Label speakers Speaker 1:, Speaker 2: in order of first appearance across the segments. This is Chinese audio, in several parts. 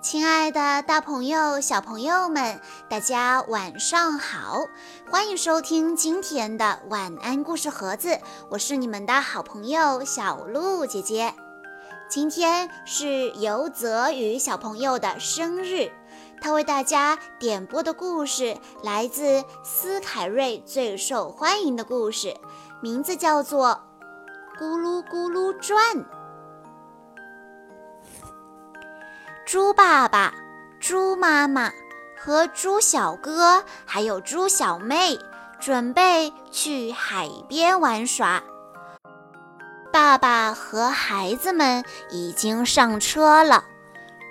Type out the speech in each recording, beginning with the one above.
Speaker 1: 亲爱的，大朋友、小朋友们，大家晚上好！欢迎收听今天的晚安故事盒子，我是你们的好朋友小鹿姐姐。今天是尤泽宇小朋友的生日，他为大家点播的故事来自斯凯瑞最受欢迎的故事，名字叫做《咕噜咕噜转》。猪爸爸、猪妈妈和猪小哥，还有猪小妹，准备去海边玩耍。爸爸和孩子们已经上车了，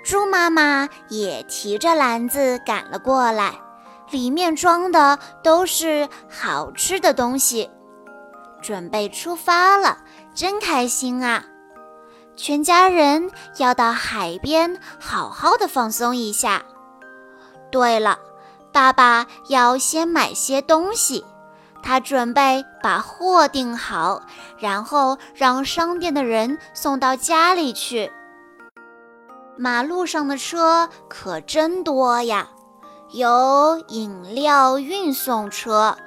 Speaker 1: 猪妈妈也提着篮子赶了过来，里面装的都是好吃的东西。准备出发了，真开心啊！全家人要到海边好好的放松一下。对了，爸爸要先买些东西，他准备把货订好，然后让商店的人送到家里去。马路上的车可真多呀，有饮料运送车、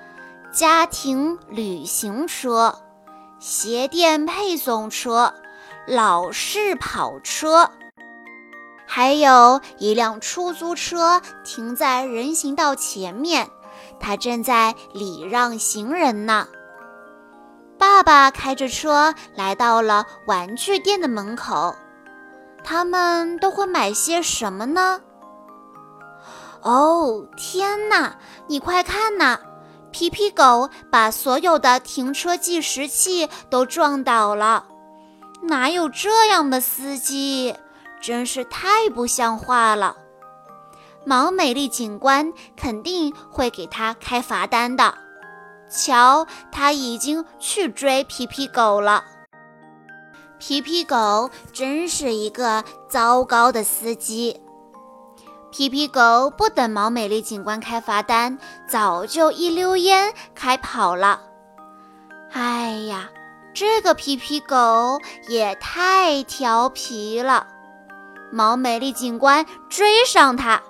Speaker 1: 家庭旅行车、鞋店配送车。老式跑车，还有一辆出租车停在人行道前面，他正在礼让行人呢。爸爸开着车来到了玩具店的门口，他们都会买些什么呢？哦，天哪！你快看呐，皮皮狗把所有的停车计时器都撞倒了。哪有这样的司机？真是太不像话了！毛美丽警官肯定会给他开罚单的。瞧，他已经去追皮皮狗了。皮皮狗真是一个糟糕的司机。皮皮狗不等毛美丽警官开罚单，早就一溜烟开跑了。哎呀！这个皮皮狗也太调皮了，毛美丽警官追上它。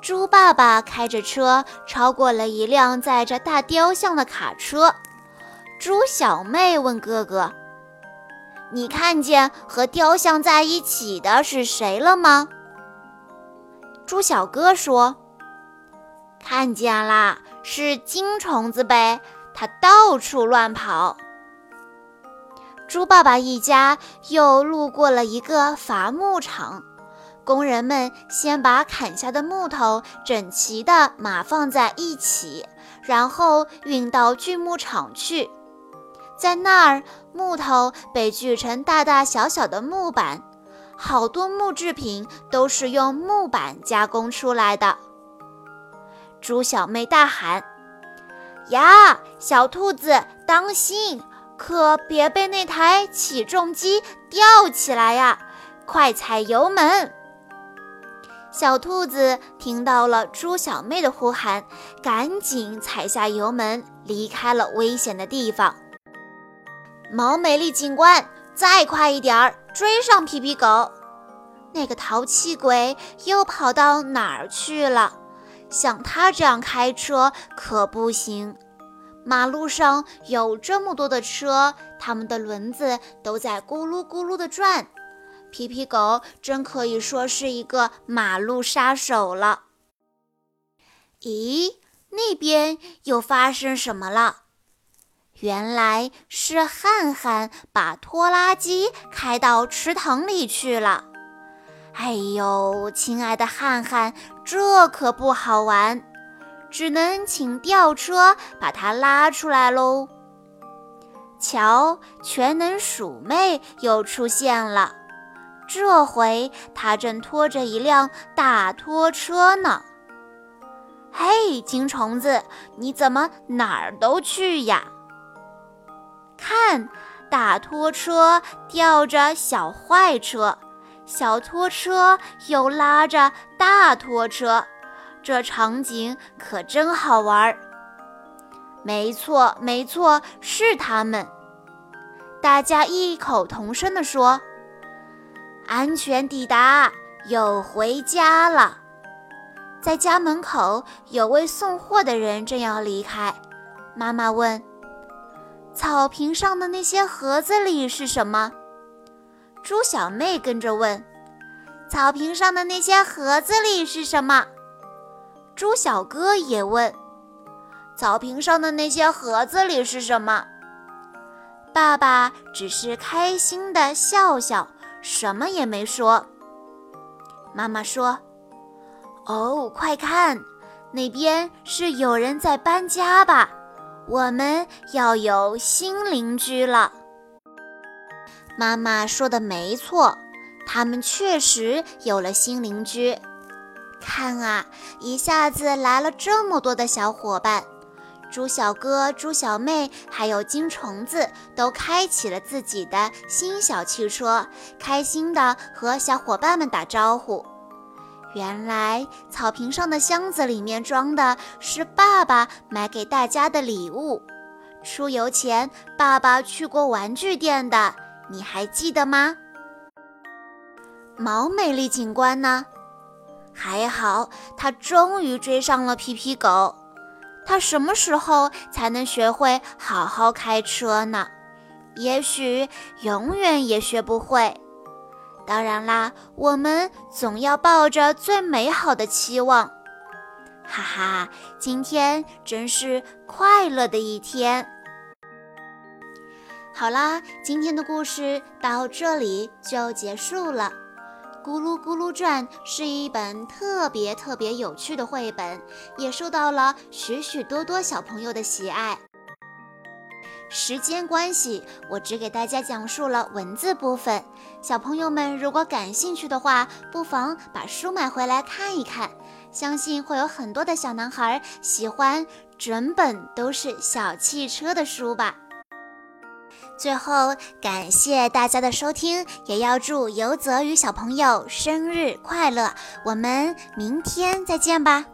Speaker 1: 猪爸爸开着车超过了一辆载着大雕像的卡车。猪小妹问哥哥：“你看见和雕像在一起的是谁了吗？”猪小哥说：“看见啦，是金虫子呗，它到处乱跑。”猪爸爸一家又路过了一个伐木场，工人们先把砍下的木头整齐地码放在一起，然后运到锯木厂去。在那儿，木头被锯成大大小小的木板，好多木制品都是用木板加工出来的。猪小妹大喊：“呀，小兔子，当心！”可别被那台起重机吊起来呀！快踩油门！小兔子听到了猪小妹的呼喊，赶紧踩下油门，离开了危险的地方。毛美丽警官，再快一点儿，追上皮皮狗！那个淘气鬼又跑到哪儿去了？像他这样开车可不行。马路上有这么多的车，它们的轮子都在咕噜咕噜地转。皮皮狗真可以说是一个马路杀手了。咦，那边又发生什么了？原来是汉汉把拖拉机开到池塘里去了。哎呦，亲爱的汉汉，这可不好玩。只能请吊车把它拉出来喽。瞧，全能鼠妹又出现了，这回她正拖着一辆大拖车呢。嘿，金虫子，你怎么哪儿都去呀？看，大拖车吊着小坏车，小拖车又拉着大拖车。这场景可真好玩儿。没错，没错，是他们。大家异口同声地说：“安全抵达，又回家了。在家门口，有位送货的人正要离开。妈妈问：“草坪上的那些盒子里是什么？”猪小妹跟着问：“草坪上的那些盒子里是什么？”猪小哥也问：“草坪上的那些盒子里是什么？”爸爸只是开心地笑笑，什么也没说。妈妈说：“哦，快看，那边是有人在搬家吧？我们要有新邻居了。”妈妈说的没错，他们确实有了新邻居。看啊，一下子来了这么多的小伙伴，猪小哥、猪小妹还有金虫子都开启了自己的新小汽车，开心地和小伙伴们打招呼。原来草坪上的箱子里面装的是爸爸买给大家的礼物。出游前，爸爸去过玩具店的，你还记得吗？毛美丽警官呢？还好，他终于追上了皮皮狗。他什么时候才能学会好好开车呢？也许永远也学不会。当然啦，我们总要抱着最美好的期望。哈哈，今天真是快乐的一天。好啦，今天的故事到这里就结束了。《咕噜咕噜转》是一本特别特别有趣的绘本，也受到了许许多多小朋友的喜爱。时间关系，我只给大家讲述了文字部分。小朋友们如果感兴趣的话，不妨把书买回来看一看。相信会有很多的小男孩喜欢整本都是小汽车的书吧。最后，感谢大家的收听，也要祝尤泽宇小朋友生日快乐。我们明天再见吧。